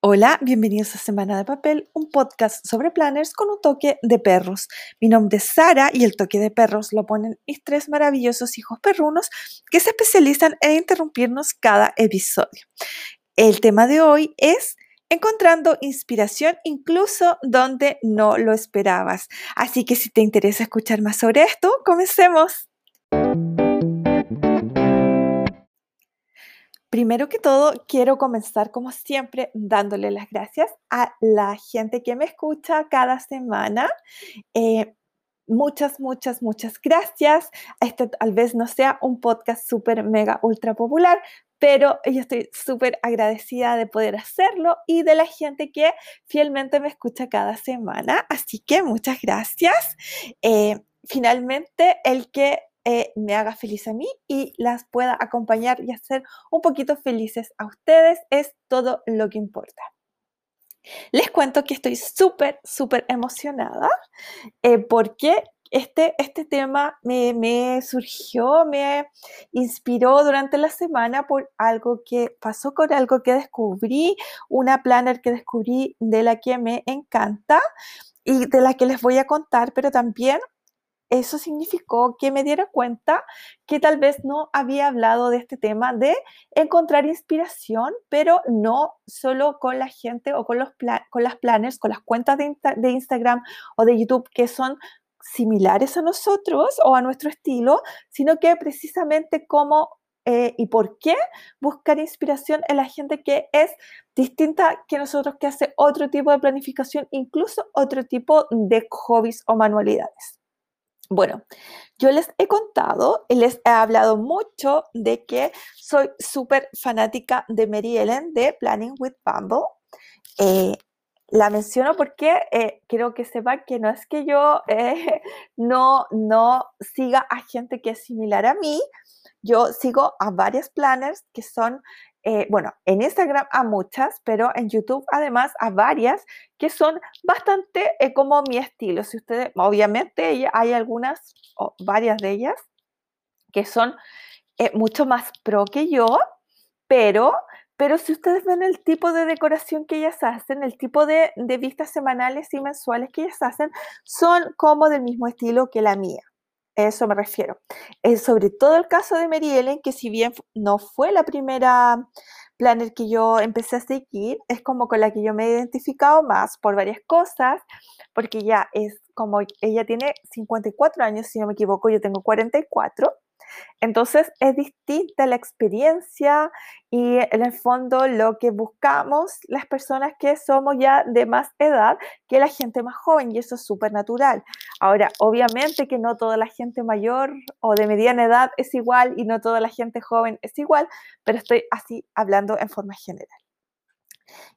Hola, bienvenidos a Semana de Papel, un podcast sobre planners con un toque de perros. Mi nombre es Sara y el toque de perros lo ponen mis tres maravillosos hijos perrunos que se especializan en interrumpirnos cada episodio. El tema de hoy es encontrando inspiración incluso donde no lo esperabas. Así que si te interesa escuchar más sobre esto, comencemos. Primero que todo, quiero comenzar como siempre dándole las gracias a la gente que me escucha cada semana. Eh, muchas, muchas, muchas gracias. Este tal vez no sea un podcast súper, mega, ultra popular, pero yo estoy súper agradecida de poder hacerlo y de la gente que fielmente me escucha cada semana. Así que muchas gracias. Eh, finalmente, el que eh, me haga feliz a mí y las pueda acompañar y hacer un poquito felices a ustedes es todo lo que importa. Les cuento que estoy súper, súper emocionada eh, porque este, este tema me, me, surgió, me inspiró durante la semana por algo que pasó con algo que descubrí, una planner que descubrí de la que me encanta y de la que les voy a contar, pero también eso significó que me diera cuenta que tal vez no había hablado de este tema de encontrar inspiración, pero no solo con la gente o con, los con las planners, con las cuentas de, Instagram o de YouTube que son similares a nosotros o a nuestro estilo, sino que precisamente cómo eh, y por qué buscar inspiración en la gente que es distinta que nosotros, que hace otro tipo de planificación, incluso otro tipo de hobbies o manualidades. Bueno, yo les he contado, y les he hablado mucho de que soy súper fanática de Mary Ellen de Planning with Bumble. Eh, la menciono porque eh, quiero que sepan que no es que yo eh, no, no siga a gente que es similar a mí, yo sigo a varias planners que son eh, bueno, en Instagram a muchas, pero en YouTube además a varias que son bastante eh, como mi estilo. Si ustedes, obviamente hay algunas o varias de ellas que son eh, mucho más pro que yo, pero, pero si ustedes ven el tipo de decoración que ellas hacen, el tipo de, de vistas semanales y mensuales que ellas hacen, son como del mismo estilo que la mía eso me refiero. Sobre todo el caso de Mary Ellen, que si bien no fue la primera planner que yo empecé a seguir, es como con la que yo me he identificado más por varias cosas, porque ya es como, ella tiene 54 años, si no me equivoco, yo tengo 44. Entonces es distinta la experiencia y en el fondo lo que buscamos las personas que somos ya de más edad que la gente más joven y eso es súper natural. Ahora, obviamente que no toda la gente mayor o de mediana edad es igual y no toda la gente joven es igual, pero estoy así hablando en forma general.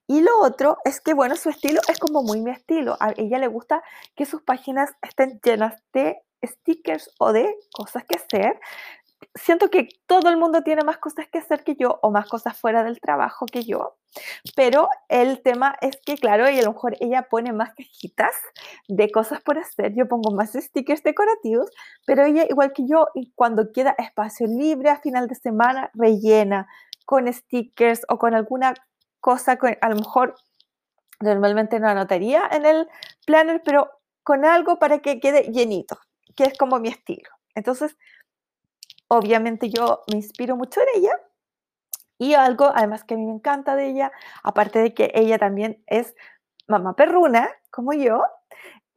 Y lo otro es que, bueno, su estilo es como muy mi estilo. A ella le gusta que sus páginas estén llenas de stickers o de cosas que hacer. Siento que todo el mundo tiene más cosas que hacer que yo o más cosas fuera del trabajo que yo, pero el tema es que, claro, y a lo mejor ella pone más cajitas de cosas por hacer, yo pongo más stickers decorativos, pero ella, igual que yo, cuando queda espacio libre a final de semana, rellena con stickers o con alguna cosa que a lo mejor normalmente no anotaría en el planner, pero con algo para que quede llenito que es como mi estilo. Entonces, obviamente yo me inspiro mucho en ella y algo además que a mí me encanta de ella, aparte de que ella también es mamá perruna, como yo,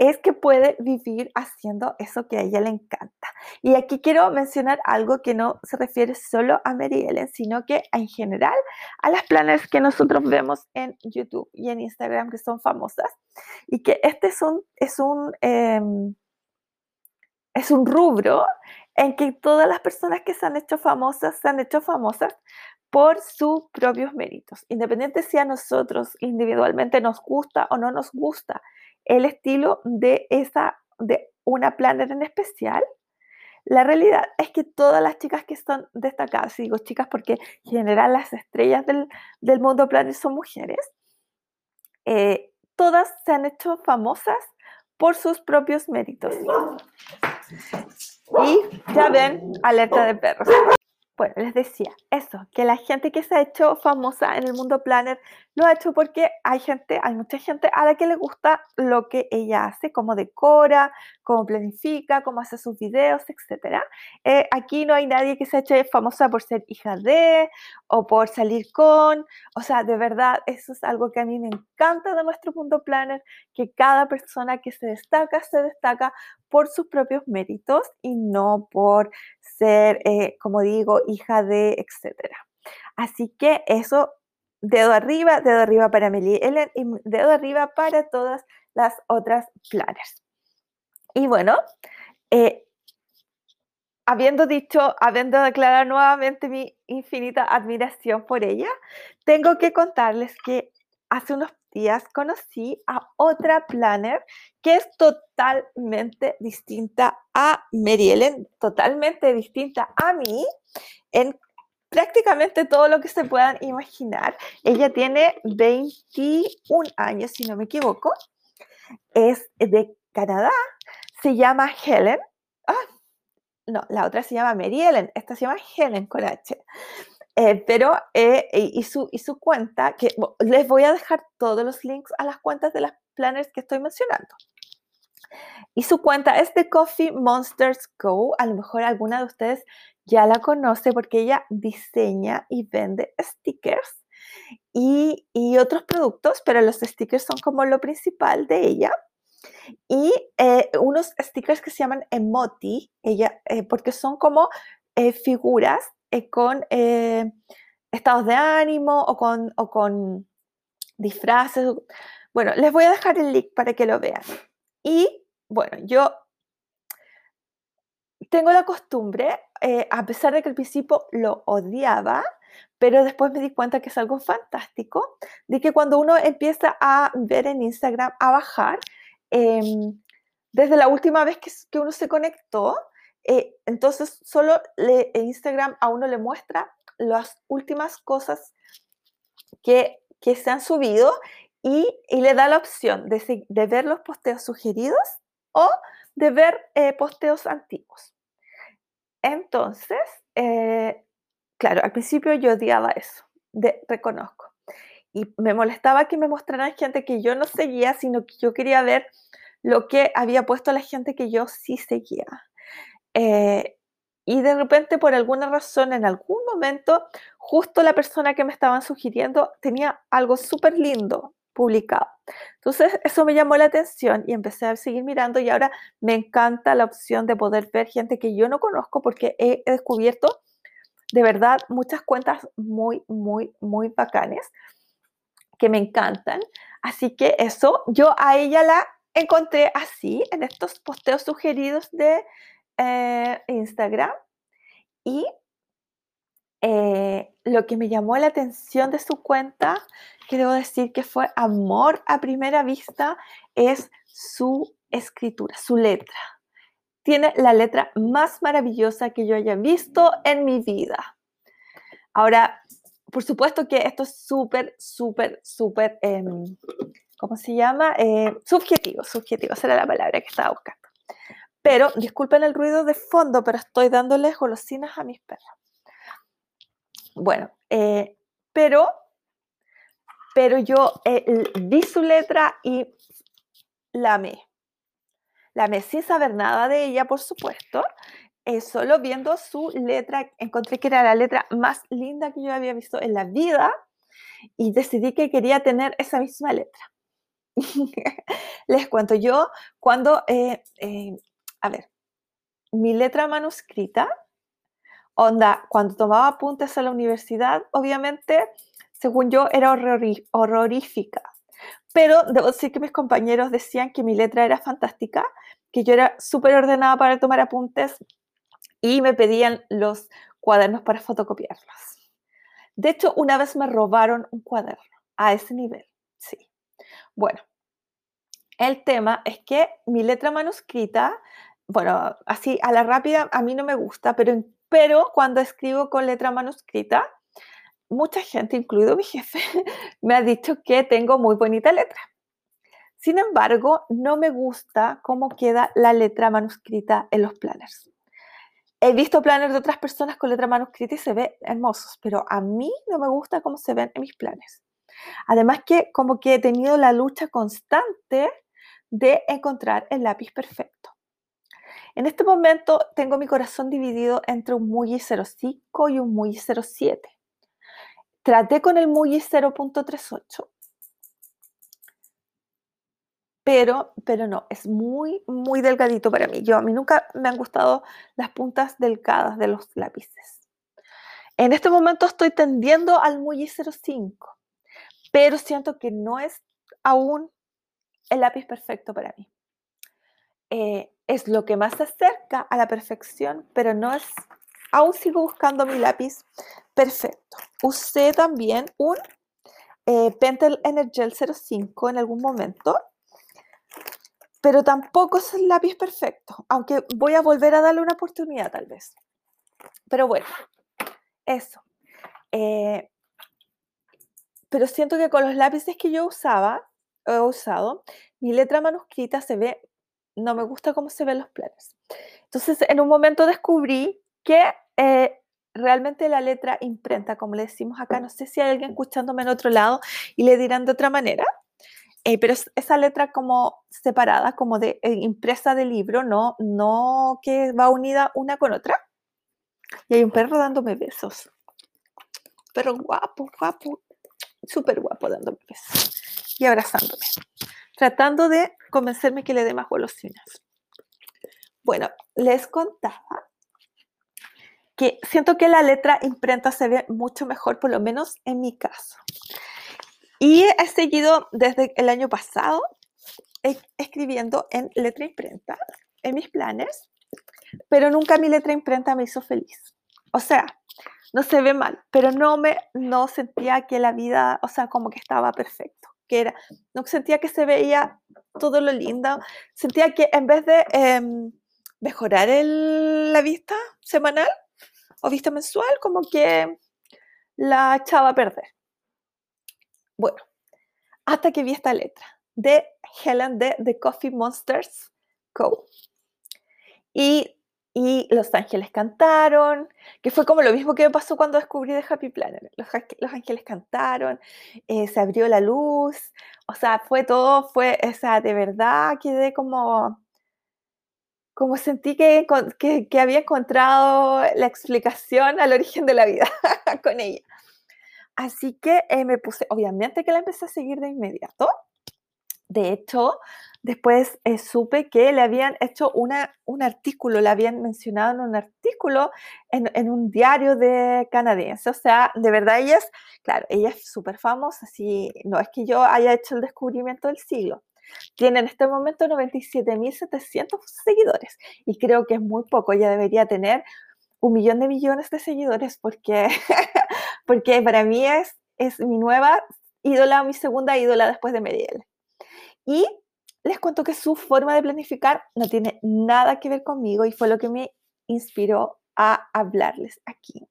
es que puede vivir haciendo eso que a ella le encanta. Y aquí quiero mencionar algo que no se refiere solo a Mary Ellen, sino que en general a las planners que nosotros vemos en YouTube y en Instagram que son famosas. Y que este es un, es un em, es un rubro en que todas las personas que se han hecho famosas se han hecho famosas por sus propios méritos, independiente si a nosotros individualmente nos gusta o no nos gusta el estilo de esa de una planner en especial. La realidad es que todas las chicas que son destacadas, digo chicas porque en general las estrellas del, mundo planner son mujeres, eh, todas se han hecho famosas por sus propios méritos. Y ya ven, alerta de perros. Bueno, les decía eso, que la gente que se ha hecho famosa en el mundo planner lo ha hecho porque hay gente, hay mucha gente a la que le gusta lo que ella hace, cómo decora, cómo planifica, cómo hace sus videos, etc. Eh, aquí no hay nadie que se hecho famosa por ser hija de o por salir con, o sea, de verdad, eso es algo que a mí me encanta de nuestro mundo planner, que cada persona que se destaca, se destaca por sus propios méritos y no por ser, eh, como digo, hija de, etcétera. Así que eso, dedo arriba, dedo arriba para Meli Ellen y dedo arriba para todas las otras planners. Y bueno, eh, habiendo dicho, habiendo declarado nuevamente mi infinita admiración por ella, tengo que contarles que hace unos días conocí a otra planner que es totalmente distinta a Mary Ellen, totalmente distinta a mí en prácticamente todo lo que se puedan imaginar. Ella tiene 21 años, si no me equivoco. Es de Canadá. Se llama Helen. Ah, no, la otra se llama Mary Ellen. Esta se llama Helen con H. Eh, pero, eh, y, su, y su cuenta, que les voy a dejar todos los links a las cuentas de las planners que estoy mencionando. Y su cuenta es de Coffee Monsters Go. A lo mejor alguna de ustedes ya la conoce porque ella diseña y vende stickers y, y otros productos, pero los stickers son como lo principal de ella. Y eh, unos stickers que se llaman emoti, ella, porque son como figuras eh, con eh, estados de ánimo o con, o con disfraces. Bueno, les voy a dejar el link para que lo vean. Y bueno, yo tengo la costumbre, eh, a pesar de que al principio lo odiaba, pero después me di cuenta que es algo fantástico, de que cuando uno empieza a ver en Instagram, a bajar, em, desde la última vez que, uno se conectó, eh, entonces, solo le, Instagram a uno le muestra las últimas cosas que, se han subido y, le da la opción de, de, ver los posteos sugeridos o de ver eh, posteos antiguos. Entonces, eh, claro, al principio yo odiaba eso, de, reconozco. Y me molestaba que me mostraran gente que yo no seguía, sino que yo quería ver lo que había puesto la gente que yo sí seguía. Eh, y de repente, por alguna razón, en algún momento, justo la persona que me estaban sugiriendo tenía algo súper lindo publicado. Entonces, eso me llamó la atención y empecé a seguir mirando y ahora me encanta la opción de poder ver gente que yo no conozco porque he, descubierto de verdad muchas cuentas muy, muy, muy bacanes que me encantan. Así que eso, yo a ella la encontré así, en estos posteos sugeridos de eh, Instagram y eh, lo que me llamó la atención de su cuenta, que debo decir que fue amor a primera vista, es su escritura, su letra. Tiene la letra más maravillosa que yo haya visto en mi vida. Ahora, por supuesto que esto es súper, súper, súper, em, ¿cómo se llama? Eh, subjetivo, subjetivo, esa era la palabra que estaba buscando. Pero, disculpen el ruido de fondo, pero estoy dándoles golosinas a mis perros. Bueno, eh, pero, pero yo eh, vi su letra y la amé. La amé sin saber nada de ella, por supuesto. Eh, solo viendo su letra, encontré que era la letra más linda que yo había visto en la vida y decidí que quería tener esa misma letra. Les cuento, yo cuando a ver, mi letra manuscrita, onda, cuando tomaba apuntes a la universidad, obviamente, según yo, era horrorífica. Pero debo decir que mis compañeros decían que mi letra era fantástica, que yo era súper ordenada para tomar apuntes y me pedían los cuadernos para fotocopiarlos. De hecho, una vez me robaron un cuaderno a ese nivel, sí. Bueno, el tema es que mi letra manuscrita bueno, así a la rápida a mí no me gusta, pero, pero cuando escribo con letra manuscrita, mucha gente, incluido mi jefe, me ha dicho que tengo muy bonita letra. Sin embargo, no me gusta cómo queda la letra manuscrita en los planners. He visto planes de otras personas con letra manuscrita y se ve hermosos, pero a mí no me gusta cómo se ven en mis planes. Además que como que he tenido la lucha constante de encontrar el lápiz perfecto. En este momento tengo mi corazón dividido entre un Muji 05 y un Muji 07. Traté con el Muji 0.38, pero, pero no, es muy, muy delgadito para mí. Yo, a mí nunca me han gustado las puntas delgadas de los lápices. En este momento estoy tendiendo al Muji 05, pero siento que no es aún el lápiz perfecto para mí. Eh, es lo que más se acerca a la perfección, pero no es, aún sigo buscando mi lápiz perfecto. Usé también un eh, Pentel Energel 05 en algún momento, pero tampoco es el lápiz perfecto, aunque voy a volver a darle una oportunidad tal vez. Pero bueno, eso. Eh, pero siento que con los lápices que yo usaba, he usado, mi letra manuscrita se ve no me gusta cómo se ven los planes. Entonces, en un momento descubrí que eh, realmente la letra imprenta, como le decimos acá, no sé si hay alguien escuchándome en otro lado y le dirán de otra manera, eh, pero esa letra como separada, como de eh, impresa de libro, no, no que va unida una con otra. Y hay un perro dándome besos. Perro guapo, guapo, súper guapo dándome besos y abrazándome tratando de convencerme que le dé más golosinas. Bueno, les contaba que siento que la letra imprenta se ve mucho mejor, por lo menos en mi caso. Y he seguido desde el año pasado escribiendo en letra imprenta, en mis planes, pero nunca mi letra imprenta me hizo feliz. O sea, no se ve mal, pero no me no sentía que la vida, o sea, como que estaba perfecto era, no sentía que se veía todo lo lindo, sentía que en vez de em, mejorar la vista semanal o vista mensual, como que la echaba a perder. Bueno, hasta que vi esta letra de Helen de The Coffee Monsters Co. Y y Los Ángeles cantaron, que fue como lo mismo que me pasó cuando descubrí The Happy Planner. Los, Ángeles cantaron, eh, se abrió la luz, o sea, fue todo, fue, o sea, de verdad quedé como, como sentí que, que, había encontrado la explicación al origen de la vida con ella. Así que eh, me puse, obviamente que la empecé a seguir de inmediato. De hecho, Después eh, supe que le habían hecho una, un artículo, le habían mencionado en un artículo en, un diario de canadiense. O sea, de verdad ella es, claro, ella es súper famosa, así, no es que yo haya hecho el descubrimiento del siglo. Tiene en este momento 97.700 seguidores y creo que es muy poco, ella debería tener un millón de millones de seguidores porque, porque para mí es, es mi nueva ídola, mi segunda ídola después de Mediel. Y les cuento que su forma de planificar no tiene nada que ver conmigo y fue lo que me inspiró a hablarles aquí.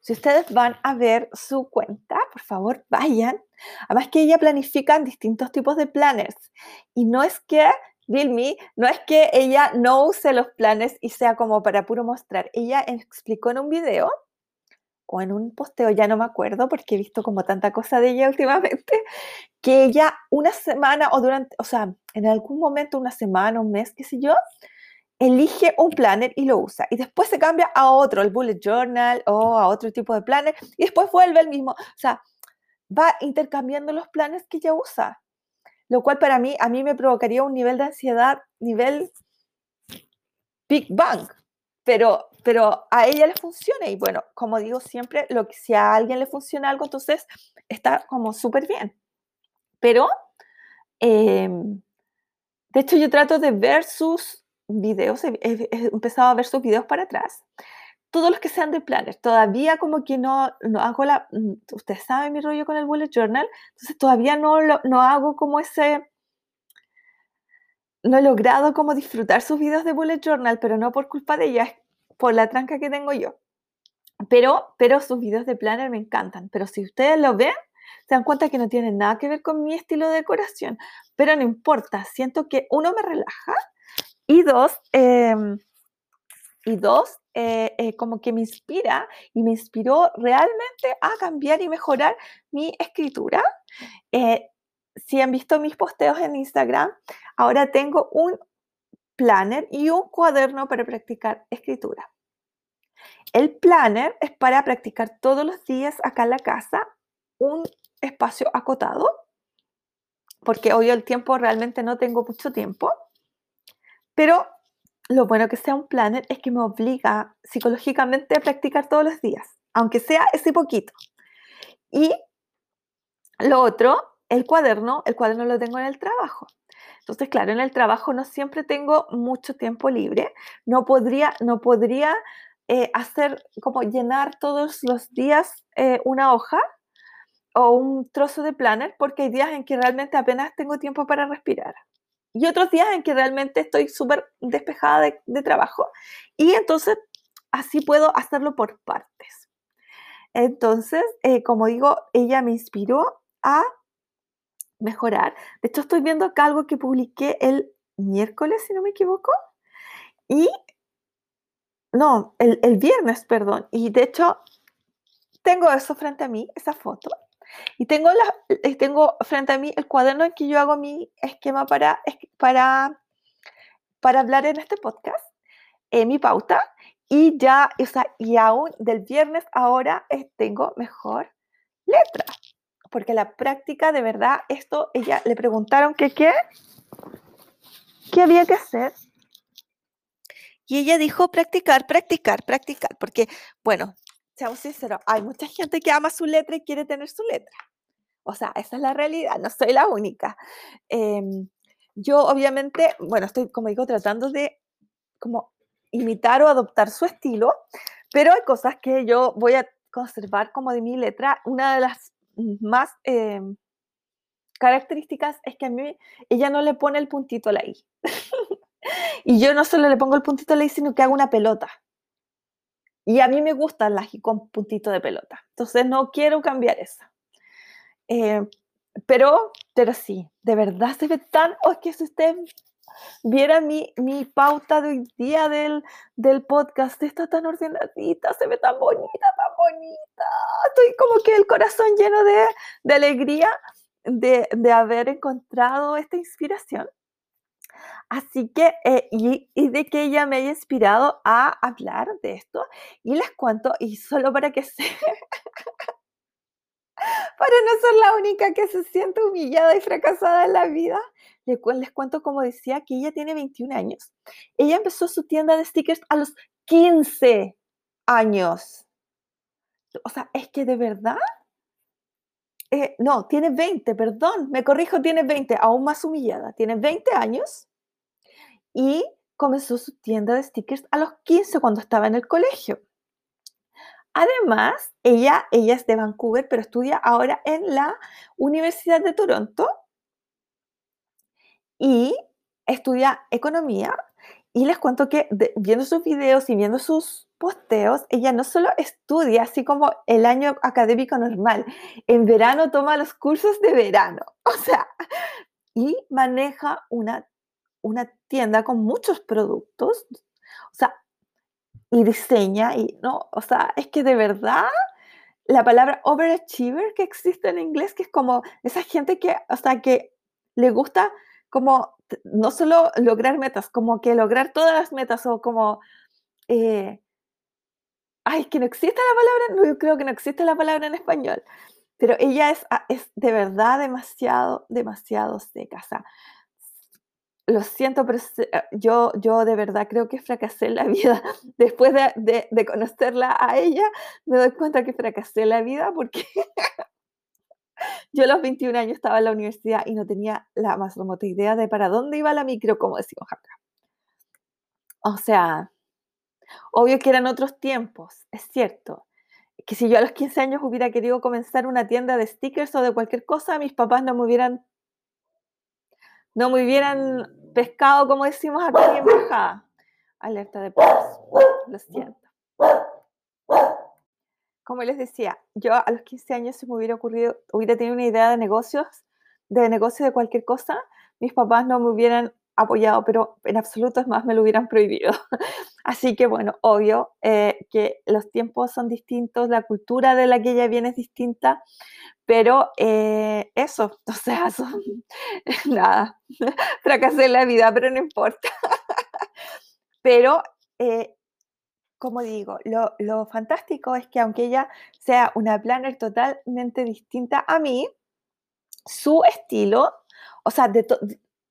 Si ustedes van a ver su cuenta, por favor vayan. Además que ella planifica distintos tipos de planners. Y no es que, Bill no es que ella no use los planes y sea como para puro mostrar. Ella explicó en un video o en un posteo, ya no me acuerdo porque he visto como tanta cosa de ella últimamente, que ella una semana o durante, o sea, en algún momento, una semana, un mes, qué sé yo, elige un planner y lo usa. Y después se cambia a otro, el bullet journal o a otro tipo de planner, y después vuelve el mismo. O sea, va intercambiando los planes que ella usa. Lo cual para mí, a mí me provocaría un nivel de ansiedad, nivel Big Bang pero, pero a ella le funciona y bueno, como digo siempre, lo que, si a alguien le funciona algo, entonces está como súper bien. Pero, em, de hecho, yo trato de ver sus videos, he, empezado a ver sus videos para atrás, todos los que sean de planner, todavía como que no, no hago la, mm, ustedes saben mi rollo con el bullet journal, entonces todavía no, no hago como ese no he logrado como disfrutar sus videos de bullet journal, pero no por culpa de ella, es por la tranca que tengo yo. Pero, pero sus videos de planner me encantan. Pero si ustedes lo ven, se dan cuenta que no tienen nada que ver con mi estilo de decoración. Pero no importa, siento que uno me relaja y dos, em, y dos, eh, eh, como que me inspira y me inspiró realmente a cambiar y mejorar mi escritura. Eh, si han visto mis posteos en Instagram, ahora tengo un planner y un cuaderno para practicar escritura. El planner es para practicar todos los días acá en la casa un espacio acotado, porque hoy el tiempo realmente no tengo mucho tiempo, pero lo bueno que sea un planner es que me obliga psicológicamente a practicar todos los días, aunque sea ese poquito. Y lo otro, el cuaderno, el cuaderno lo tengo en el trabajo. Entonces, claro, en el trabajo no siempre tengo mucho tiempo libre. No podría, no podría eh, hacer como llenar todos los días eh, una hoja o un trozo de planner porque hay días en que realmente apenas tengo tiempo para respirar y otros días en que realmente estoy súper despejada de, trabajo. Y entonces así puedo hacerlo por partes. Entonces, eh, como digo, ella me inspiró a mejorar. De hecho, estoy viendo acá algo que publiqué el miércoles, si no me equivoco. Y, no, el, el viernes, perdón. Y de hecho, tengo eso frente a mí, esa foto. Y tengo, la, eh, tengo frente a mí el cuaderno en que yo hago mi esquema para, para, para hablar en este podcast, eh, mi pauta, y ya, o sea, y aún del viernes ahora eh, tengo mejor letra, porque la práctica, de verdad, esto, ella le preguntaron que qué, qué había que hacer. Y ella dijo practicar, practicar, practicar, porque, bueno, seamos sinceros, hay mucha gente que ama su letra y quiere tener su letra. O sea, esa es la realidad, no soy la única. Em, yo obviamente, bueno, estoy, como digo, tratando de como imitar o adoptar su estilo, pero hay cosas que yo voy a conservar como de mi letra. Una de las más em, características es que a mí ella no le pone el puntito a la I. y yo no solo le pongo el puntito a la I, sino que hago una pelota. Y a mí me gustan las con puntito de pelota. Entonces no quiero cambiar eso. Eh, pero, pero sí, de verdad se ve tan... Oh, es que si usted viera mi, mi pauta de hoy día del, del podcast, está tan ordenadita, se ve tan bonita, tan bonita. Estoy como que el corazón lleno de, de alegría de, de haber encontrado esta inspiración. Así que, eh, y, de que ella me haya inspirado a hablar de esto, y les cuento, y solo para que se... para no ser la única que se siente humillada y fracasada en la vida, les, cuento, como decía, que ella tiene 21 años. Ella empezó su tienda de stickers a los 15 años. O sea, es que de verdad eh, no, tiene 20, perdón, me corrijo, tiene 20, aún más humillada. Tiene 20 años y comenzó su tienda de stickers a los 15 cuando estaba en el colegio. Además, ella, ella es de Vancouver, pero estudia ahora en la Universidad de Toronto y estudia economía. Y les cuento que viendo sus videos y viendo sus posteos, ella no solo estudia así como el año académico normal, en verano toma los cursos de verano, o sea, y maneja una una tienda con muchos productos, o sea, y diseña, y no, o sea, es que de verdad la palabra overachiever que existe en inglés, que es como esa gente que, o sea, que le gusta como no solo lograr metas, como que lograr todas las metas o como, eh, ay, que no existe la palabra, no, yo creo que no existe la palabra en español, pero ella es, ah, es de verdad demasiado, demasiado seca, o lo siento, pero eh, yo, yo de verdad creo que fracasé en la vida. Después de, de, conocerla a ella, me doy cuenta que fracasé en la vida porque yo a los 21 años estaba en la universidad y no tenía la más remota idea de para dónde iba la micro, como decimos acá. O sea, obvio que eran otros tiempos, es cierto. Que si yo a los 15 años hubiera querido comenzar una tienda de stickers o de cualquier cosa, mis papás no me hubieran no me hubieran pescado, como decimos acá en Bajada. Alerta de paz. Lo siento. Como les decía, yo a los 15 años si me hubiera ocurrido, hubiera tenido una idea de negocios, de negocio de cualquier cosa, mis papás no me hubieran apoyado, pero en absoluto es más, me lo hubieran prohibido. Así que bueno, obvio eh, que los tiempos son distintos, la cultura de la que ella viene es distinta, pero eh, eso, o sea, son, nada, fracasé en la vida, pero no importa. pero, eh, como digo, lo, lo fantástico es que aunque ella sea una planner totalmente distinta a mí, su estilo, o sea, de,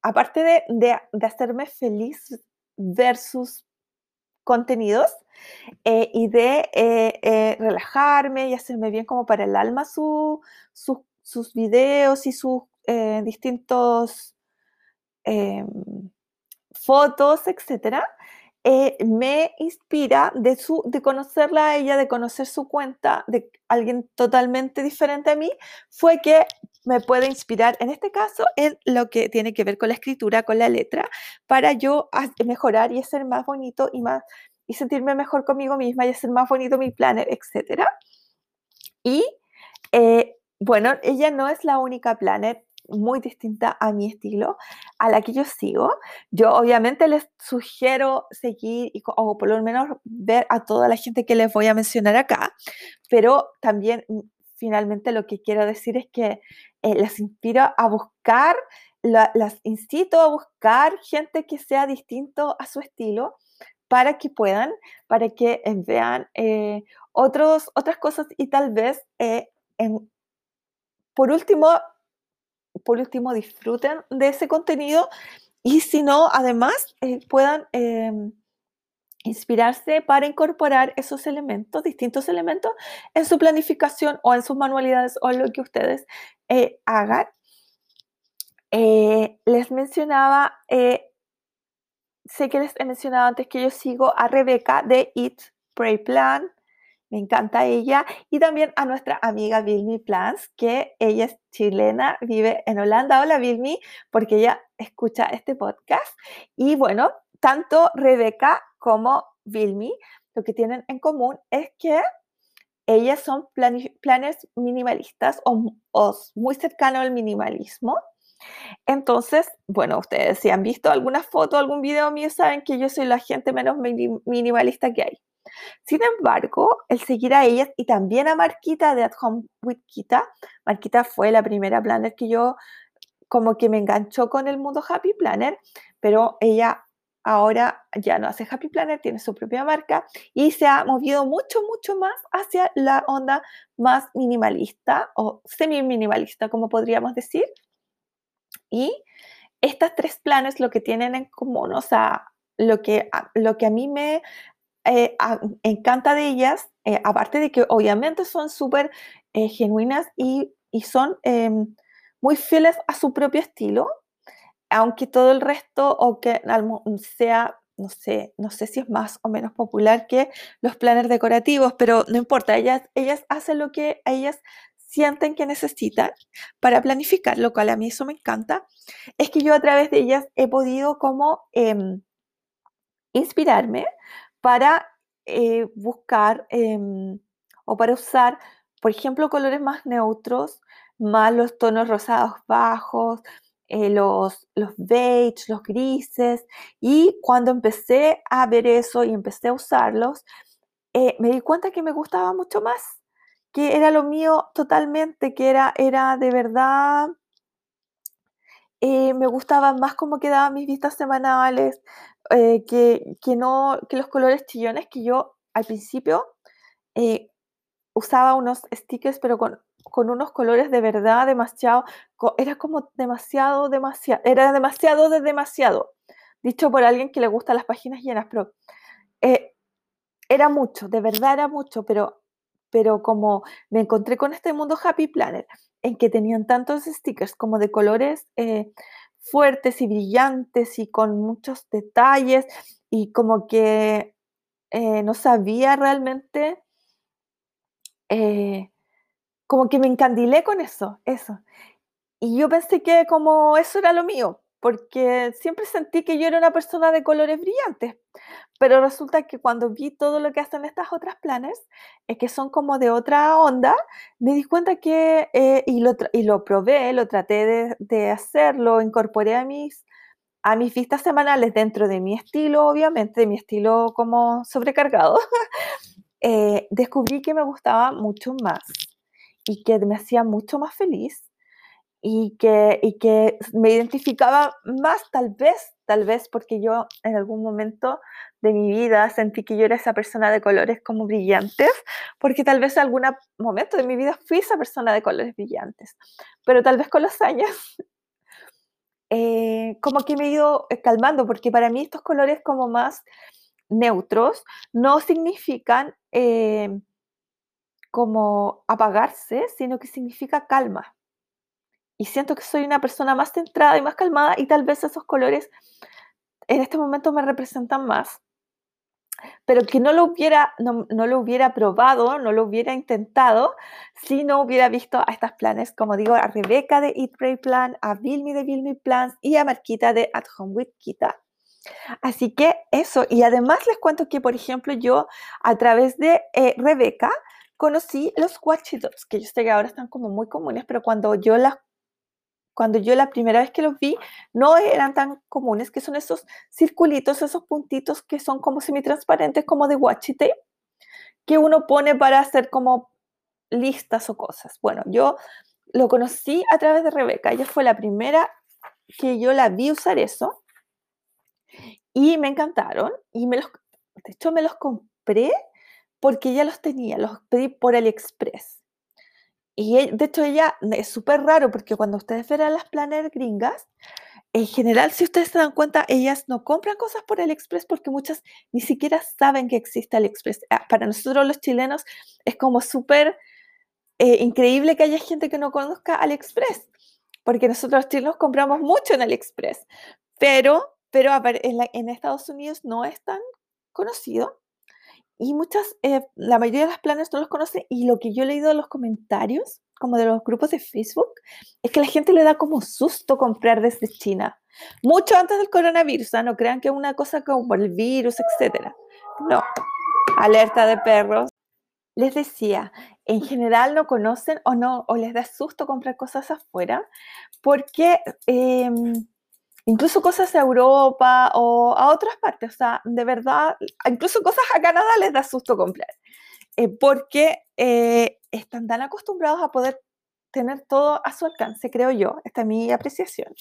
aparte de, de, hacerme feliz ver sus contenidos eh, y de eh, eh, relajarme y hacerme bien como para el alma sus videos y sus distintos fotos, etcétera, me inspira de, su, de conocerla a ella, de conocer su cuenta, de alguien totalmente diferente a mí, fue que me puede inspirar, en este caso, en lo que tiene que ver con la escritura, con la letra, para yo mejorar y hacer más bonito y más y sentirme mejor conmigo misma y hacer más bonito mi planner, etc. Y eh, bueno, ella no es la única planner muy distinta a mi estilo, a la que yo sigo. Yo obviamente les sugiero seguir o por lo menos ver a toda la gente que les voy a mencionar acá, pero también mm, finalmente lo que quiero decir es que eh, las inspiro a buscar, las incito a buscar gente que sea distinto a su estilo para que puedan, para que eh, vean eh, otros, otras cosas y tal vez, por último, por último, disfruten de ese contenido y si no, además, puedan em, inspirarse para incorporar esos elementos, distintos elementos, en su planificación o en sus manualidades o en lo que ustedes eh, hagan. Eh, les mencionaba, eh, sé que les he mencionado antes que yo sigo a Rebeca de Eat, Pray Plan, me encanta ella, y también a nuestra amiga Vilmi Plans, que ella es chilena, vive en Holanda. Hola Vilmi, porque ella escucha este podcast. Y bueno, tanto Rebeca como Vilmi, lo que tienen en común es que ellas son planes minimalistas o, muy cercanos al minimalismo. Entonces, bueno, ustedes si han visto alguna foto, algún video mío, saben que yo soy la gente menos minimalista que hay. Sin embargo, el seguir a ellas y también a Marquita de At Home with Kita, Marquita fue la primera planner que yo como que me enganchó con el mundo Happy Planner, pero ella ahora ya no hace Happy Planner, tiene su propia marca y se ha movido mucho, mucho más hacia la onda más minimalista o semi-minimalista, como podríamos decir. Y estas tres planes lo que tienen en común, o sea, lo que, lo que a mí me eh, encanta de ellas, eh, aparte de que obviamente son súper eh, genuinas y, y son em, muy fieles a su propio estilo, aunque todo el resto o que sea, no sé, no sé si es más o menos popular que los planners decorativos, pero no importa, ellas, ellas hacen lo que ellas sienten que necesitan para planificar, lo cual a mí eso me encanta, es que yo a través de ellas he podido como em, inspirarme para eh, buscar em, o para usar, por ejemplo, colores más neutros, más los tonos rosados bajos, eh, los, los beige, los grises, y cuando empecé a ver eso y empecé a usarlos, eh, me di cuenta que me gustaba mucho más, que era lo mío totalmente, que era, era de verdad, eh, me gustaba más cómo quedaban mis vistas semanales, que, que, no, que los colores chillones que yo al principio usaba unos stickers, pero con con unos colores de verdad demasiado, era como demasiado, demasiado, era demasiado de demasiado, dicho por alguien que le gusta las páginas llenas, pero eh, era mucho, de verdad era mucho, pero, pero como me encontré con este mundo Happy Planner, en que tenían tantos stickers como de colores eh, fuertes y brillantes y con muchos detalles y como que eh, no sabía realmente como que me encandilé con eso, eso. Y yo pensé que como eso era lo mío, porque siempre sentí que yo era una persona de colores brillantes, pero resulta que cuando vi todo lo que hacen estas otras planes, es que son como de otra onda, me di cuenta que, eh, y, lo y lo probé, lo traté de, de hacerlo, incorporé a mis, a mis vistas semanales dentro de mi estilo, obviamente, de mi estilo como sobrecargado, eh, descubrí que me gustaba mucho más y que me hacía mucho más feliz y que, y que me identificaba más tal vez, tal vez porque yo en algún momento de mi vida sentí que yo era esa persona de colores como brillantes, porque tal vez en algún momento de mi vida fui esa persona de colores brillantes, pero tal vez con los años eh, como que me he ido eh, calmando, porque para mí estos colores como más neutros no significan eh, como apagarse, sino que significa calma. Y siento que soy una persona más centrada y más calmada y tal vez esos colores en este momento me representan más pero que no lo hubiera, no, lo hubiera probado, no lo hubiera intentado, si no hubiera visto a estas planes, como digo, a Rebeca de Eat Pray Plan, a Vilmi de Vilmi Plans y a Marquita de At Home with Kita. Así que eso, y además les cuento que, por ejemplo, yo a través de eh, Rebeca conocí los washi que yo sé que ahora están como muy comunes, pero cuando yo las cuando yo la primera vez que los vi no eran tan comunes, que son esos circulitos, esos puntitos que son como semitransparentes, como de washi tape, que uno pone para hacer como listas o cosas. Bueno, yo lo conocí a través de Rebeca, ella fue la primera que yo la vi usar eso y me encantaron y me los, de hecho me los compré porque ya los tenía, los pedí por AliExpress. Y e, de hecho ella es súper raro porque cuando ustedes verán las planners gringas, en general, si ustedes se dan cuenta, ellas no compran cosas por AliExpress porque muchas ni siquiera saben que existe AliExpress. Ah, para nosotros los chilenos es como súper eh, increíble que haya gente que no conozca AliExpress, porque nosotros los chilenos compramos mucho en AliExpress, pero, pero en, en Estados Unidos no es tan conocido. Y muchas, eh, la mayoría de las planes no los conoce y lo que yo he leído en los comentarios, como de los grupos de Facebook, es que la gente le da como susto comprar desde China. Mucho antes del coronavirus, ¿ah? no crean que es una cosa como el virus, etc. No, alerta de perros. Les decía, en general no conocen o no, o les da susto comprar cosas afuera, porque em, incluso cosas a Europa o a otras partes, o sea, de verdad, incluso cosas a Canadá les da susto comprar, eh, porque eh, están tan acostumbrados a poder tener todo a su alcance, creo yo, esta es mi apreciación,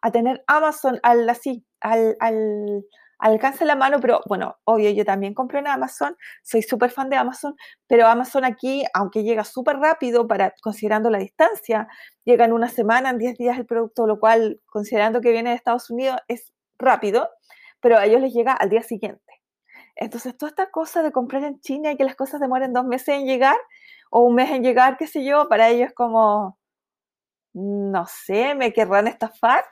a tener Amazon al, así, al, al alcance la mano, pero bueno, obvio, yo también compro en Amazon, soy súper fan de Amazon, pero Amazon aquí, aunque llega súper rápido para considerando la distancia, llega en una semana, en 10 días el producto, lo cual, considerando que viene de Estados Unidos, es rápido, pero a ellos les llega al día siguiente. Entonces, toda esta cosa de comprar en China y que las cosas demoren dos meses en llegar, o un mes en llegar, qué sé yo, para ellos es como, no sé, me querrán estafar.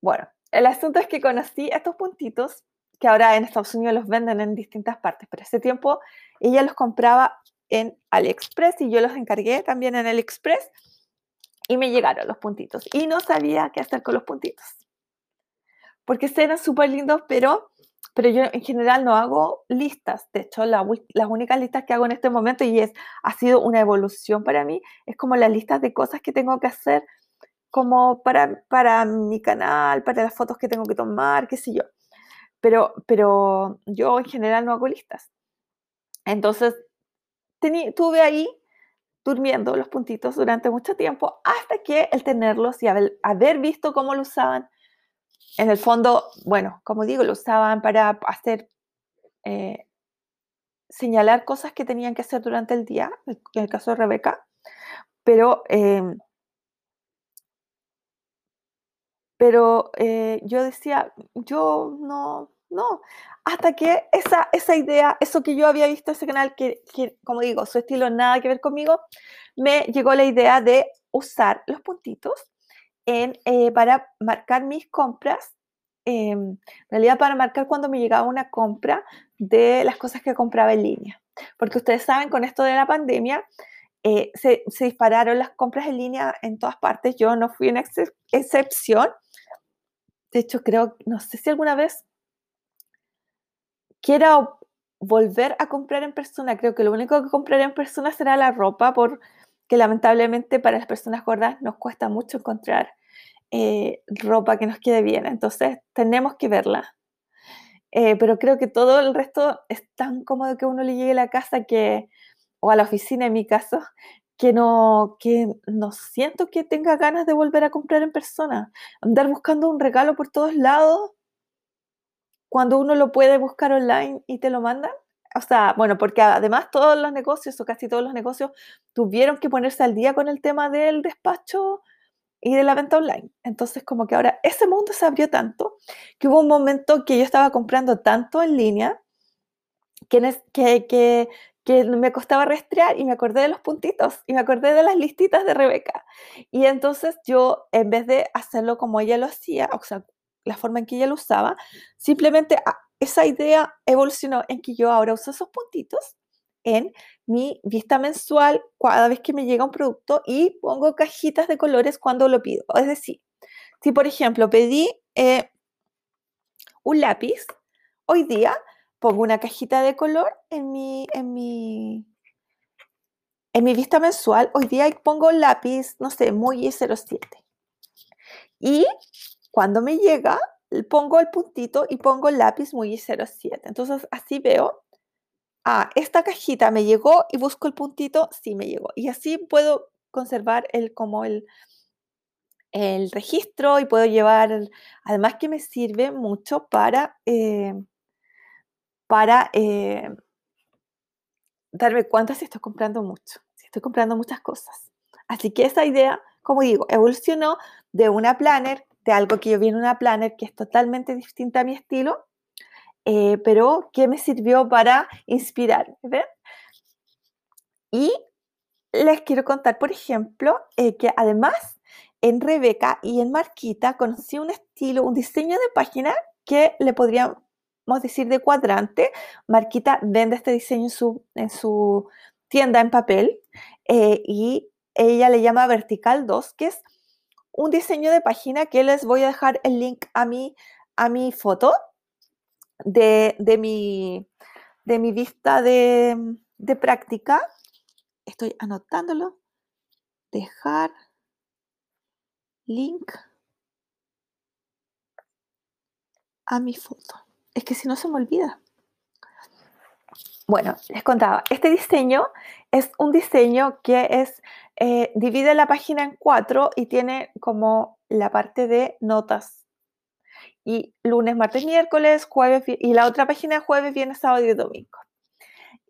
Bueno, el asunto es que conocí estos puntitos que ahora en Estados Unidos los venden en distintas partes, pero ese tiempo ella los compraba en AliExpress y yo los encargué también en AliExpress y me llegaron los puntitos y no sabía qué hacer con los puntitos. Porque eran súper lindos, pero, pero yo en general no hago listas. De hecho, las únicas listas que hago en este momento, y es, ha sido una evolución para mí, es como las listas de cosas que tengo que hacer como para, para mi canal, para las fotos que tengo que tomar, qué sé yo. Pero, pero yo en general no hago listas. Entonces, tuve ahí durmiendo los puntitos durante mucho tiempo hasta que el tenerlos y haber, haber visto cómo lo usaban, en el fondo, bueno, como digo, lo usaban para hacer, eh, señalar cosas que tenían que hacer durante el día, en el caso de Rebeca, pero em, Pero eh, yo decía, yo no, no, hasta que esa, esa idea, eso que yo había visto ese canal, que, como digo, su estilo nada que ver conmigo, me llegó la idea de usar los puntitos en, eh, para marcar mis compras, em, en realidad para marcar cuando me llegaba una compra de las cosas que compraba en línea. Porque ustedes saben, con esto de la pandemia, eh, se, se, dispararon las compras en línea en todas partes. Yo no fui una excepción. De hecho, creo, no sé si alguna vez quiera volver a comprar en persona. Creo que lo único que compraré en persona será la ropa, porque lamentablemente para las personas gordas nos cuesta mucho encontrar eh, ropa que nos quede bien, entonces tenemos que verla. Eh, pero creo que todo el resto es tan cómodo que uno le llegue a la casa que, o a la oficina en mi caso, que no, que no siento que tenga ganas de volver a comprar en persona. Andar buscando un regalo por todos lados, cuando uno lo puede buscar online y te lo mandan. O sea, bueno, porque además todos los negocios o casi todos los negocios tuvieron que ponerse al día con el tema del despacho y de la venta online. Entonces, como que ahora ese mundo se abrió tanto que hubo un momento que yo estaba comprando tanto en línea que, que, que, que me costaba rastrear y me acordé de los puntitos y me acordé de las listitas de Rebeca. Y entonces yo, en vez de hacerlo como ella lo hacía, o sea, la forma en que ella lo usaba, simplemente ah, esa idea evolucionó en que yo ahora uso esos puntitos en mi vista mensual cada vez que me llega un producto y pongo cajitas de colores cuando lo pido. Es decir, si por ejemplo pedí eh, un lápiz, hoy día pongo una cajita de color en mi, en mi, en mi vista mensual. Hoy día pongo lápiz, no sé, muy 07. Y cuando me llega, pongo el puntito y pongo el lápiz muy 07. Entonces así veo ah, esta cajita me llegó y busco el puntito, sí me llegó. Y así puedo conservar el, como el, el registro y puedo llevar, además que me sirve mucho para, eh, para eh, darme cuenta si estoy comprando mucho, si estoy comprando muchas cosas. Así que esa idea, como digo, evolucionó de una planner, de algo que yo vi en una planner que es totalmente distinta a mi estilo, eh, pero que me sirvió para inspirarme. Y les quiero contar, por ejemplo, eh, que además en Rebeca y en Marquita conocí un estilo, un diseño de página que le decir de cuadrante. Marquita vende este diseño en su, en su tienda en papel eh, y ella le llama Vertical 2, que es un diseño de página que les voy a dejar el link a mi, a mi foto de, mi, de mi vista de, de práctica. Estoy anotándolo. Dejar link a mi foto. Es que si no se me olvida. Bueno, les contaba, este diseño es un diseño que es, eh, divide la página en cuatro y tiene como la parte de notas y lunes, martes, miércoles, jueves, y la otra página jueves, viernes, sábado y domingo.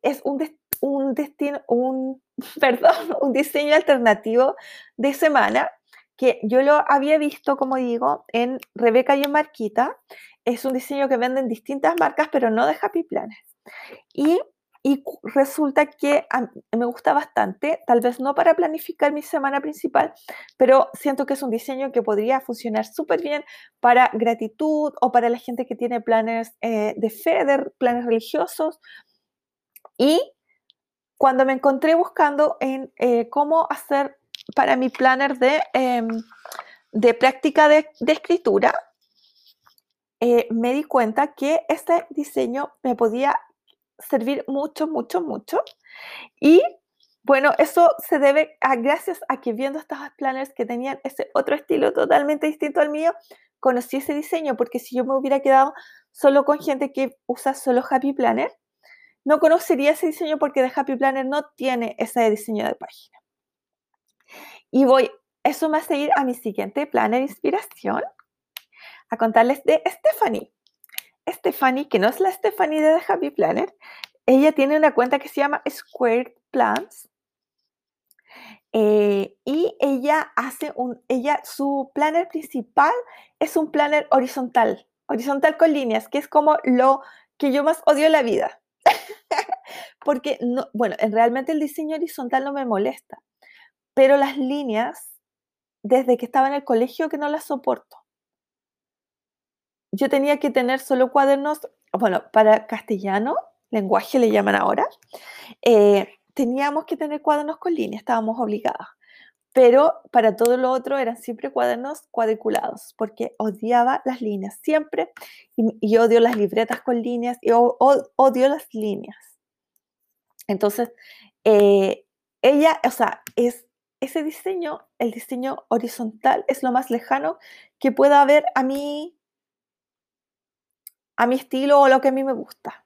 Es un, un destino, un, perdón, un diseño alternativo de semana que yo lo había visto, como digo, en Rebeca y en Marquita. Es un diseño que venden distintas marcas, pero no de Happy Planet. Y y resulta que me gusta bastante, tal vez no para planificar mi semana principal, pero siento que es un diseño que podría funcionar súper bien para gratitud o para la gente que tiene planes eh, de fe, de planes religiosos. Y cuando me encontré buscando en eh, cómo hacer para mi planner de, em, de práctica de, escritura, eh, me di cuenta que este diseño me podía servir mucho, mucho, mucho. Y bueno, eso se debe a gracias a que viendo estos planners que tenían ese otro estilo totalmente distinto al mío, conocí ese diseño, porque si yo me hubiera quedado solo con gente que usa solo Happy Planner, no conocería ese diseño porque de Happy Planner no tiene ese diseño de página. Y voy, eso me hace ir a mi siguiente planner inspiración, a contarles de Stephanie. Stephanie, que no es la Stephanie de Happy Planner, ella tiene una cuenta que se llama Square Plans. Eh, y ella hace un, ella, su planner principal es un planner horizontal, horizontal con líneas, que es como lo que yo más odio en la vida. Porque, no, bueno, realmente el diseño horizontal no me molesta, pero las líneas, desde que estaba en el colegio, que no las soporto yo tenía que tener solo cuadernos, bueno, para castellano, lenguaje le llaman ahora, eh, teníamos que tener cuadernos con líneas, estábamos obligados. Pero para todo lo otro eran siempre cuadernos cuadriculados, porque odiaba las líneas siempre y, odio las libretas con líneas y odio las líneas. Entonces, eh, ella, o sea, es ese diseño, el diseño horizontal, es lo más lejano que pueda haber a mí, a mi estilo o lo que a mí me gusta.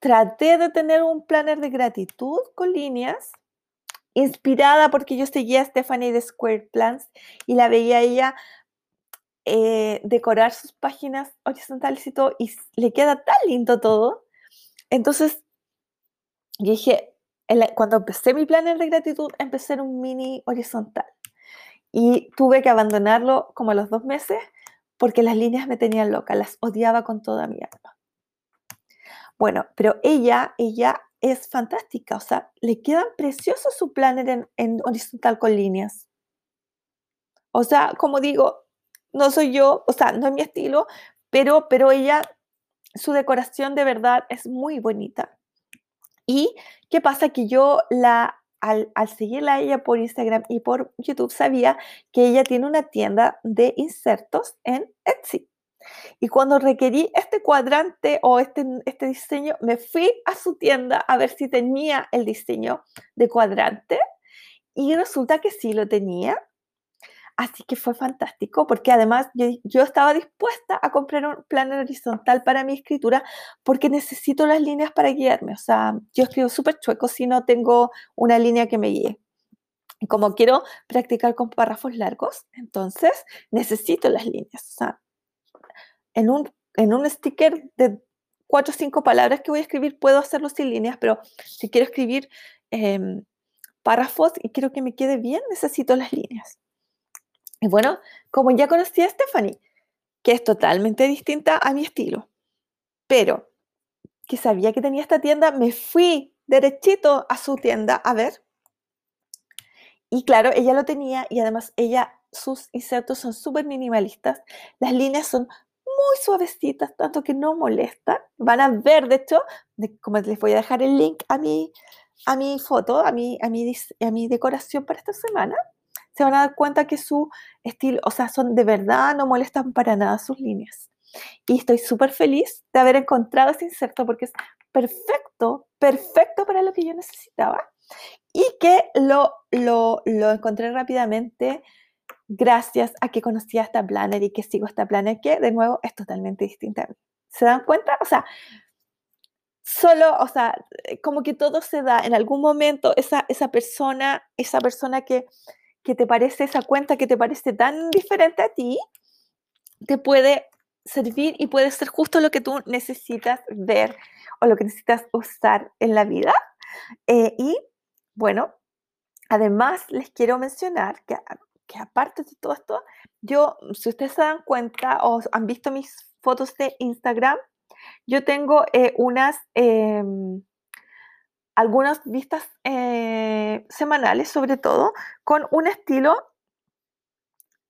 Traté de tener un planner de gratitud con líneas, inspirada porque yo seguía a Stephanie de Square Plans y la veía ella eh, decorar sus páginas horizontales y todo, y le queda tan lindo todo. Entonces, dije, cuando empecé mi planner de gratitud, empecé un mini horizontal. Y tuve que abandonarlo como a los dos meses porque las líneas me tenían loca, las odiaba con toda mi alma. Bueno, pero ella, ella es fantástica, o sea, le quedan preciosos su planner en, en horizontal con líneas. O sea, como digo, no soy yo, o sea, no es mi estilo, pero, pero ella, su decoración de verdad es muy bonita. ¿Y qué pasa? Que yo la, al, al, seguirla ella por Instagram y por YouTube sabía que ella tiene una tienda de insertos en Etsy. Y cuando requerí este cuadrante o este, este diseño, me fui a su tienda a ver si tenía el diseño de cuadrante y resulta que sí lo tenía. Así que fue fantástico porque además yo, estaba dispuesta a comprar un planner horizontal para mi escritura porque necesito las líneas para guiarme. O sea, yo escribo súper chueco si no tengo una línea que me guíe. Como quiero practicar con párrafos largos, entonces necesito las líneas. O sea, en un, en un sticker de cuatro o cinco palabras que voy a escribir puedo hacerlo sin líneas, pero si quiero escribir em, párrafos y quiero que me quede bien, necesito las líneas. Y bueno, como ya conocí a Stephanie, que es totalmente distinta a mi estilo, pero que sabía que tenía esta tienda, me fui derechito a su tienda a ver. Y claro, ella lo tenía y además ella, sus insertos son súper minimalistas. Las líneas son muy suavecitas, tanto que no molestan. Van a ver, de hecho, como les voy a dejar el link a mi, a mi foto, a mi, a, mi, a mi decoración para esta semana se van a dar cuenta que su estilo, o sea, son de verdad, no molestan para nada sus líneas. Y estoy súper feliz de haber encontrado ese inserto porque es perfecto, perfecto para lo que yo necesitaba. Y que lo, lo, lo encontré rápidamente gracias a que conocí a esta planner y que sigo esta planner que de nuevo es totalmente distinta. ¿Se dan cuenta? O sea, solo, o sea, como que todo se da en algún momento, esa, esa persona, esa persona que que te parece esa cuenta que te parece tan diferente a ti, te puede servir y puede ser justo lo que tú necesitas ver o lo que necesitas usar en la vida. Eh, y bueno, además les quiero mencionar que, que, aparte de todo esto, yo, si ustedes se dan cuenta o han visto mis fotos de Instagram, yo tengo eh, unas... Em, algunas vistas eh, semanales, sobre todo, con un estilo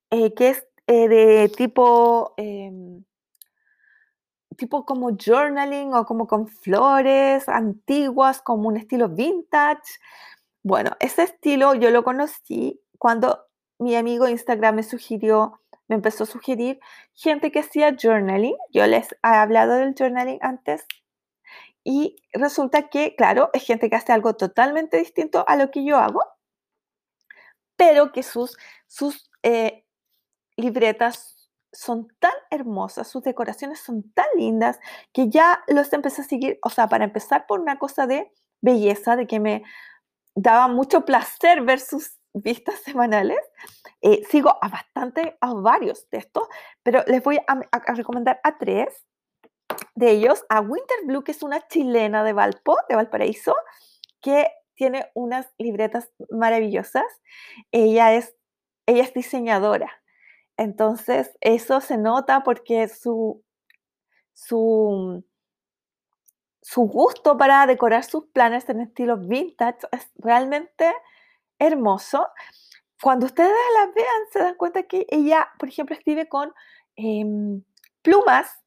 eh, que es eh, de tipo, em, tipo como journaling o como con flores antiguas, como un estilo vintage. Bueno, ese estilo yo lo conocí cuando mi amigo Instagram me sugirió, me empezó a sugerir gente que hacía journaling. Yo les he hablado del journaling antes y resulta que, claro, es gente que hace algo totalmente distinto a lo que yo hago, pero que sus, sus eh, libretas son tan hermosas, sus decoraciones son tan lindas, que ya los empecé a seguir, o sea, para empezar por una cosa de belleza, de que me daba mucho placer ver sus vistas semanales. Eh, sigo a bastante, a varios de estos, pero les voy a recomendar a tres de ellos a Winter Blue, que es una chilena de Valpo, de Valparaíso, que tiene unas libretas maravillosas. Ella es, ella es diseñadora. Entonces, eso se nota porque su, su, su gusto para decorar sus planes en estilo vintage es realmente hermoso. Cuando ustedes las vean, se dan cuenta que ella, por ejemplo, escribe con em, plumas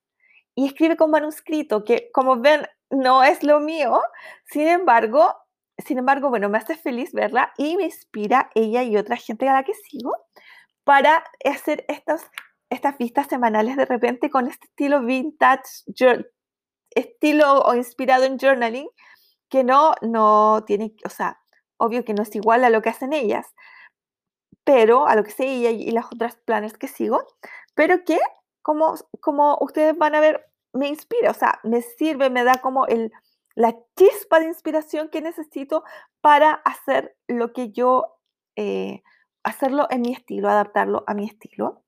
y escribe con manuscrito, que como ven no es lo mío, sin embargo, sin embargo, bueno, me hace feliz verla y me inspira ella y otra gente a la que sigo para hacer estas, estas vistas semanales de repente con este estilo vintage, estilo o inspirado en journaling, que no, no tiene, o sea, obvio que no es igual a lo que hacen ellas, pero a lo que sé y, y las otras planes que sigo, pero que como, como ustedes van a ver, me inspira, o sea, me sirve, me da como el, la chispa de inspiración que necesito para hacer lo que yo, eh, hacerlo en mi estilo, adaptarlo a mi estilo.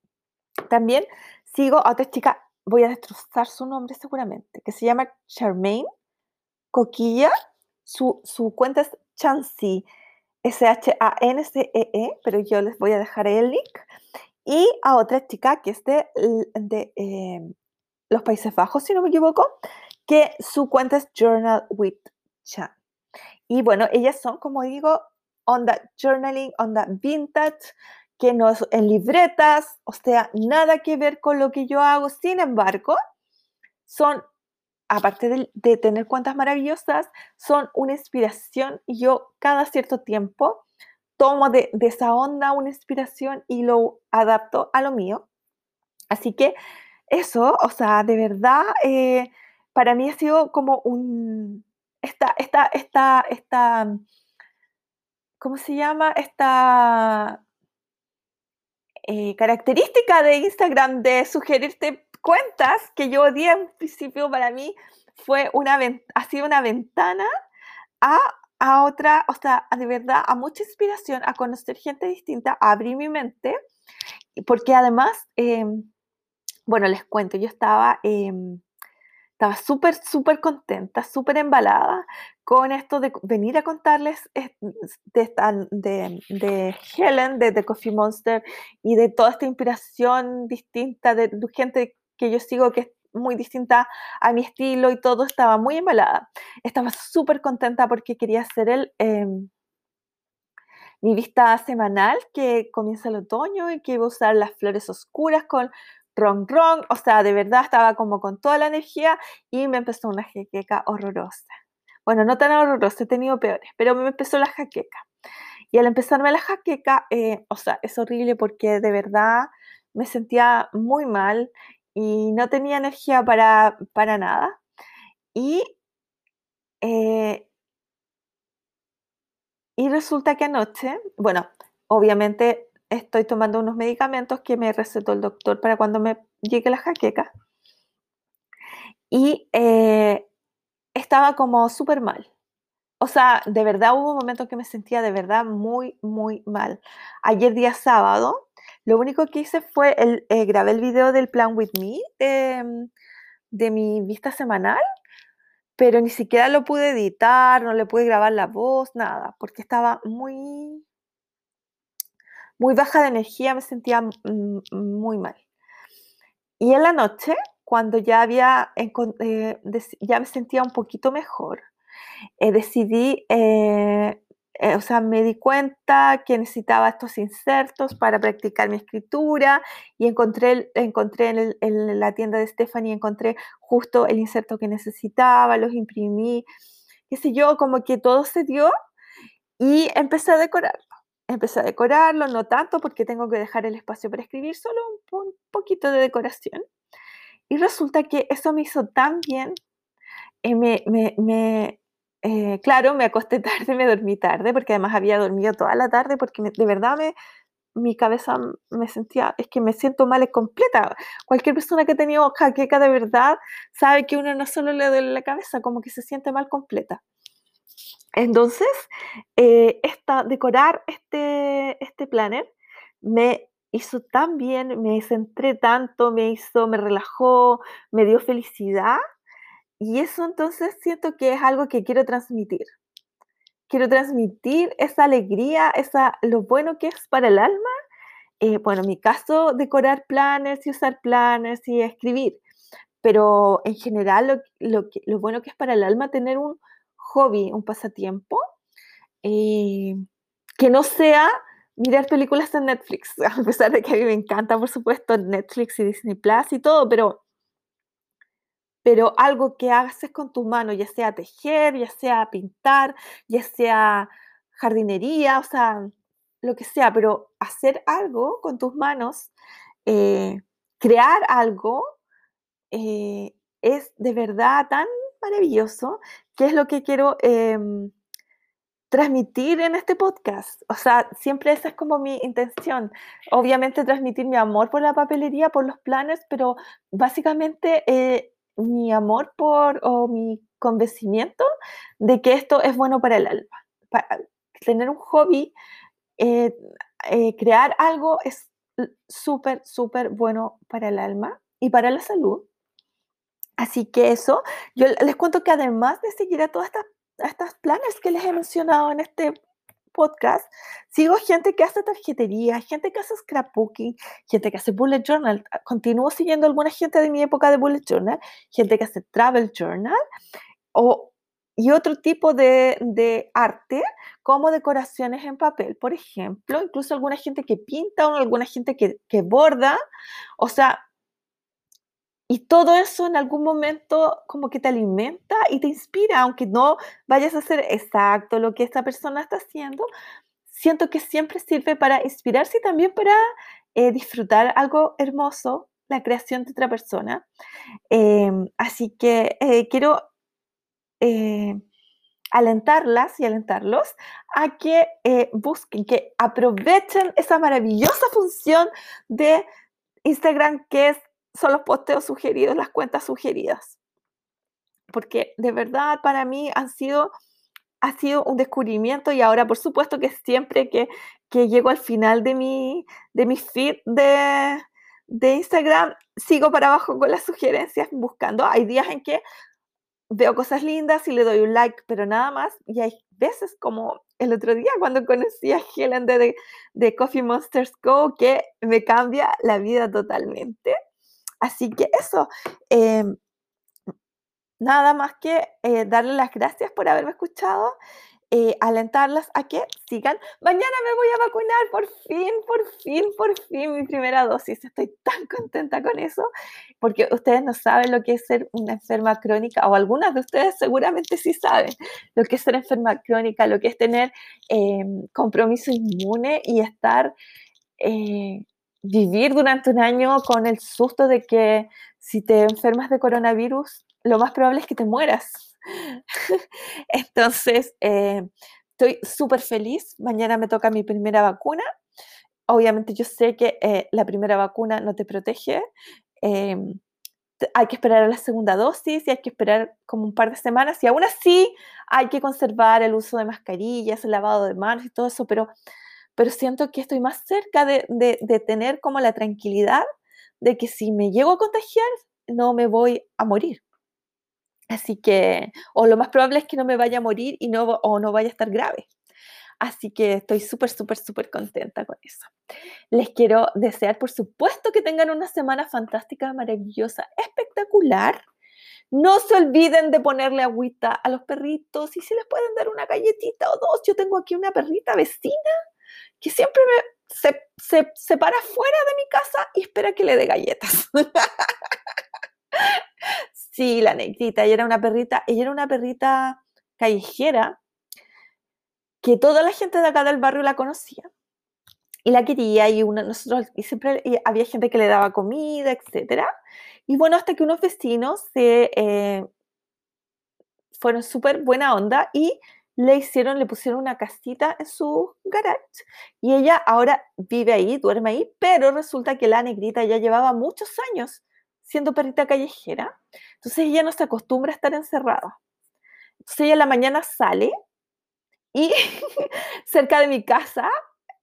También sigo a otra chica, voy a destrozar su nombre seguramente, que se llama Charmaine Coquilla. Su, su cuenta es Chansey, S-H-A-N-C-E-E, -E, pero yo les voy a dejar el link. Y a otra chica que es de, eh, los Países Bajos, si no me equivoco, que su cuenta es Journal with Chan. Y bueno, ellas son, como digo, onda journaling, onda vintage, que no es en libretas, o sea, nada que ver con lo que yo hago. Sin embargo, son, aparte de, de tener cuentas maravillosas, son una inspiración yo cada cierto tiempo tomo de, esa onda una inspiración y lo adapto a lo mío. Así que eso, o sea, de verdad, eh, para mí ha sido como un, esta, esta, esta, esta, ¿cómo se llama? Esta eh, característica de Instagram de sugerirte cuentas que yo odié en principio para mí fue una, ha sido una ventana a, a otra, o sea, de verdad, a mucha inspiración, a conocer gente distinta, a abrir mi mente, porque además, eh, bueno, les cuento, yo estaba... Eh, estaba súper, súper contenta, súper embalada con esto de venir a contarles de, de, de, Helen, de The Coffee Monster y de toda esta inspiración distinta de, gente que yo sigo que muy distinta a mi estilo y todo, estaba muy embalada. Estaba súper contenta porque quería hacer el, em, mi vista semanal que comienza el otoño y que iba a usar las flores oscuras con ron ron, o sea, de verdad estaba como con toda la energía y me empezó una jaqueca horrorosa. Bueno, no tan horrorosa, he tenido peores, pero me empezó la jaqueca. Y al empezarme la jaqueca, eh, o sea, es horrible porque de verdad me sentía muy mal y no tenía energía para, para nada. Y, eh, y resulta que anoche, bueno, obviamente estoy tomando unos medicamentos que me recetó el doctor para cuando me llegue la jaqueca. Y eh, estaba como súper mal. O sea, de verdad hubo un momento que me sentía de verdad muy, muy mal. Ayer día sábado, lo único que hice fue el, eh, grabé el video del Plan With Me de, de mi vista semanal, pero ni siquiera lo pude editar, no le pude grabar la voz, nada, porque estaba muy, muy baja de energía, me sentía muy mal. Y en la noche, cuando ya, había, eh, ya me sentía un poquito mejor, eh, decidí, o sea, me di cuenta que necesitaba estos insertos para practicar mi escritura y encontré, encontré en, en la tienda de Stephanie, encontré justo el inserto que necesitaba, los imprimí, qué sé yo, como que todo se dio y empecé a decorar empecé a decorarlo, no tanto porque tengo que dejar el espacio para escribir, solo un, poquito de decoración. Y resulta que eso me hizo tan bien, eh, me, me, eh, claro, me acosté tarde, me dormí tarde, porque además había dormido toda la tarde, porque de verdad me, mi cabeza me sentía, es que me siento mal, completa. Cualquier persona que ha tenido jaqueca de verdad sabe que uno no solo le duele la cabeza, como que se siente mal completa. Entonces, eh, esta, decorar este, este planner me hizo tan bien, me centré tanto, me hizo, me relajó, me dio felicidad. Y eso entonces siento que es algo que quiero transmitir. Quiero transmitir esa alegría, esa, lo bueno que es para el alma. Eh, bueno, en mi caso, decorar planners y usar planners y escribir. Pero en general, lo, lo bueno que es para el alma tener un, hobby, un pasatiempo, eh, que no sea mirar películas en Netflix, a pesar de que a mí me encanta, por supuesto, Netflix y Disney Plus y todo, pero, pero algo que haces con tus manos, ya sea tejer, ya sea pintar, ya sea jardinería, o sea, lo que sea, pero hacer algo con tus manos, eh, crear algo, eh, es de verdad tan maravilloso, que es lo que quiero em, transmitir en este podcast. O sea, siempre esa es como mi intención. Obviamente transmitir mi amor por la papelería, por los planes, pero básicamente eh, mi amor por o mi convencimiento de que esto es bueno para el alma. Para tener un hobby, eh, eh, crear algo es súper, súper bueno para el alma y para la salud. Así que eso, yo les cuento que además de seguir a todas estas estos planes que les he mencionado en este podcast, sigo gente que hace tarjetería, gente que hace scrapbooking, gente que hace bullet journal. Continúo siguiendo alguna gente de mi época de bullet journal, gente que hace travel journal o, y otro tipo de, de arte como decoraciones en papel, por ejemplo, incluso alguna gente que pinta o alguna gente que, que borda. O sea, y todo eso en algún momento como que te alimenta y te inspira, aunque no vayas a hacer exacto lo que esta persona está haciendo, siento que siempre sirve para inspirarse y también para eh, disfrutar algo hermoso, la creación de otra persona. Em, así que eh, quiero eh, alentarlas y alentarlos a que busquen, que aprovechen esa maravillosa función de Instagram que es son los posteos sugeridos, las cuentas sugeridas. Porque de verdad para mí han sido, ha sido un descubrimiento y ahora por supuesto que siempre que, que llego al final de mi, de mi feed de, de Instagram, sigo para abajo con las sugerencias buscando. Hay días en que veo cosas lindas y le doy un like, pero nada más. Y hay veces como el otro día cuando conocí a Helen de, de Coffee Monsters Go, que me cambia la vida totalmente. Así que eso, em, nada más que eh, darle las gracias por haberme escuchado. Eh, alentarlas a que sigan. Mañana me voy a vacunar, por fin, por fin, por fin, mi primera dosis. Estoy tan contenta con eso, porque ustedes no saben lo que es ser una enferma crónica, o algunas de ustedes seguramente sí saben lo que es ser enferma crónica, lo que es tener em, compromiso inmune y estar eh, vivir durante un año con el susto de que si te enfermas de coronavirus, lo más probable es que te mueras. Entonces, eh, estoy súper feliz. Mañana me toca mi primera vacuna. Obviamente yo sé que eh, la primera vacuna no te protege. Em, hay que esperar a la segunda dosis y hay que esperar como un par de semanas y aún así hay que conservar el uso de mascarillas, el lavado de manos y todo eso, pero pero siento que estoy más cerca de, de, tener como la tranquilidad de que si me llego a contagiar, no me voy a morir. Así que, o lo más probable es que no me vaya a morir y no, o no vaya a estar grave. Así que estoy súper, súper, súper contenta con eso. Les quiero desear, por supuesto, que tengan una semana fantástica, maravillosa, espectacular. No se olviden de ponerle agüita a los perritos y si les pueden dar una galletita o dos. Yo tengo aquí una perrita vecina que siempre se, se, para fuera de mi casa y espera que le dé galletas. sí, la negrita, ella era una perrita, ella era una perrita callejera que toda la gente de acá del barrio la conocía y la quería y una, nosotros y siempre había gente que le daba comida, etcétera. Y bueno, hasta que unos vecinos se eh, fueron súper buena onda y le hicieron, le pusieron una casita en su garage y ella ahora vive ahí, duerme ahí, pero resulta que la negrita ya llevaba muchos años siendo perrita callejera, entonces ella no se acostumbra a estar encerrada. Entonces ella en la mañana sale y cerca de mi casa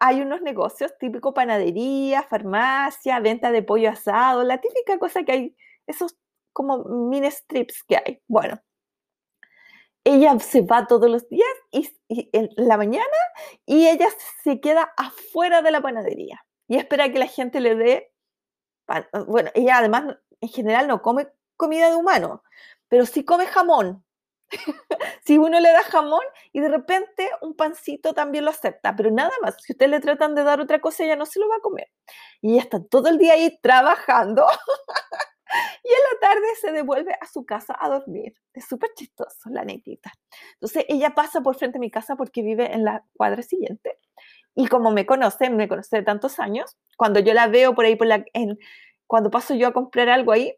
hay unos negocios típico panadería, farmacia, venta de pollo asado, la típica cosa que hay, esos como mini strips que hay. Bueno, ella se va todos los días y, en la mañana y ella se queda afuera de la panadería y espera que la gente le dé pan. Bueno, ella además en general no come comida de humano, pero sí come jamón. si uno le da jamón y de repente un pancito también lo acepta, pero nada más, si usted le tratan de dar otra cosa, ella no se lo va a comer. Y ella está todo el día ahí trabajando y en la tarde se devuelve a su casa a dormir. Es súper chistoso, la netita. Entonces ella pasa por frente a mi casa porque vive en la cuadra siguiente. Y como me conoce, me conoce de tantos años, cuando yo la veo por ahí, cuando paso yo a comprar algo ahí,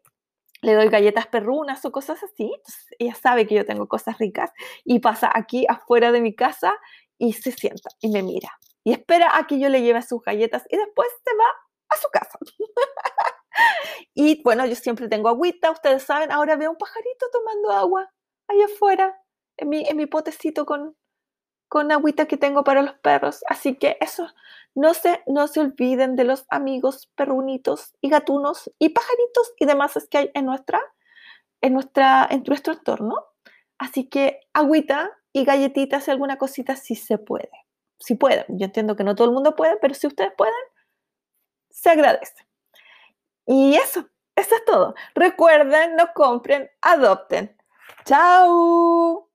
le doy galletas perrunas o cosas así. Entonces, ella sabe que yo tengo cosas ricas y pasa aquí afuera de mi casa y se sienta y me mira y espera a que yo le lleve sus galletas y después se va a su casa. y bueno, yo siempre tengo agüita, ustedes saben, ahora veo un pajarito tomando agua ahí afuera, en mi, en mi potecito con, con agüita que tengo para los perros. Así que eso, no se, no se olviden de los amigos perrunitos y gatunos y pajaritos y demás que hay en, nuestra, en, nuestra, en nuestro entorno. Así que agüita y galletitas y alguna cosita si se puede. Si pueden. Yo entiendo que no todo el mundo puede, pero si ustedes pueden, se agradece. Y eso, eso es todo. Recuerden, no compren, adopten. ¡Chao!